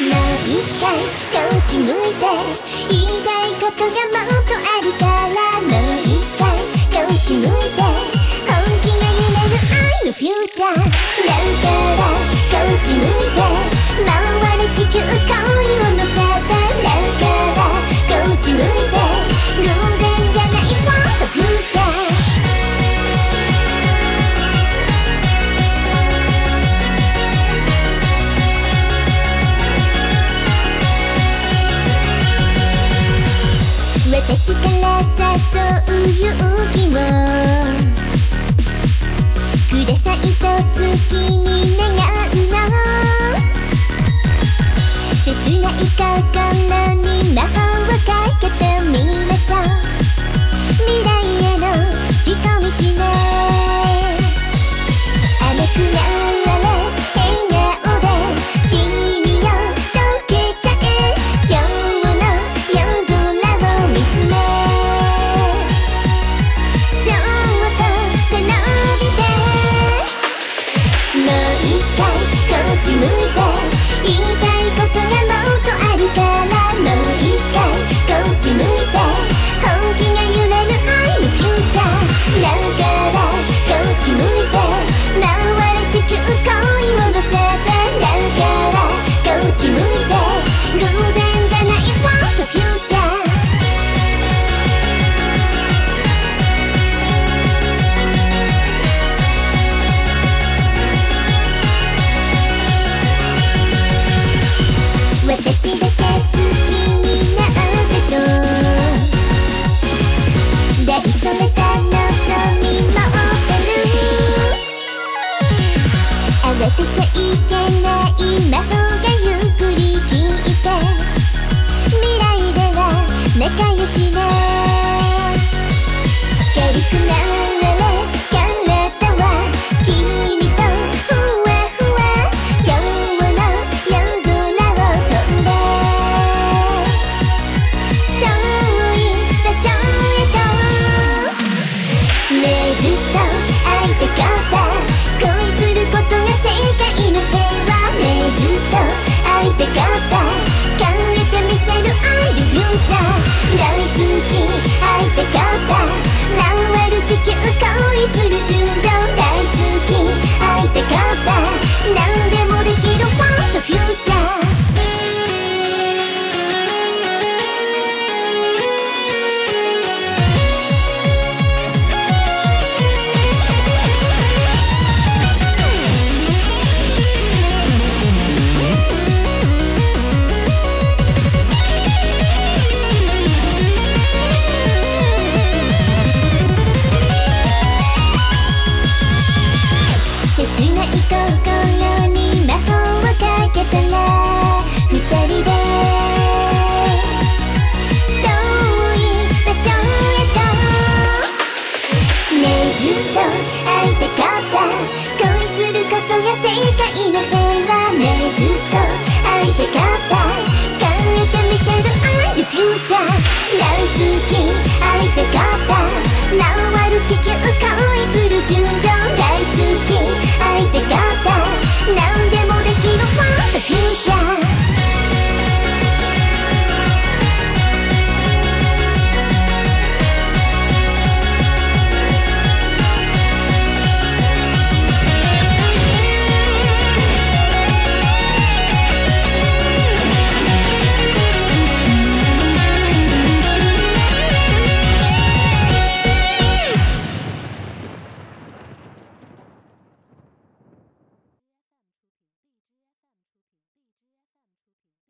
もう一回こっち向いて言いたいことがもっとあるからもう一回こっち向いて本気が揺れる愛のフューチャーだからこっち向いて回る地球か私から誘う勇気をくださいと月に願うの。切ない心に一回こっち向いて？言いたいことが慌てちゃいけない魔法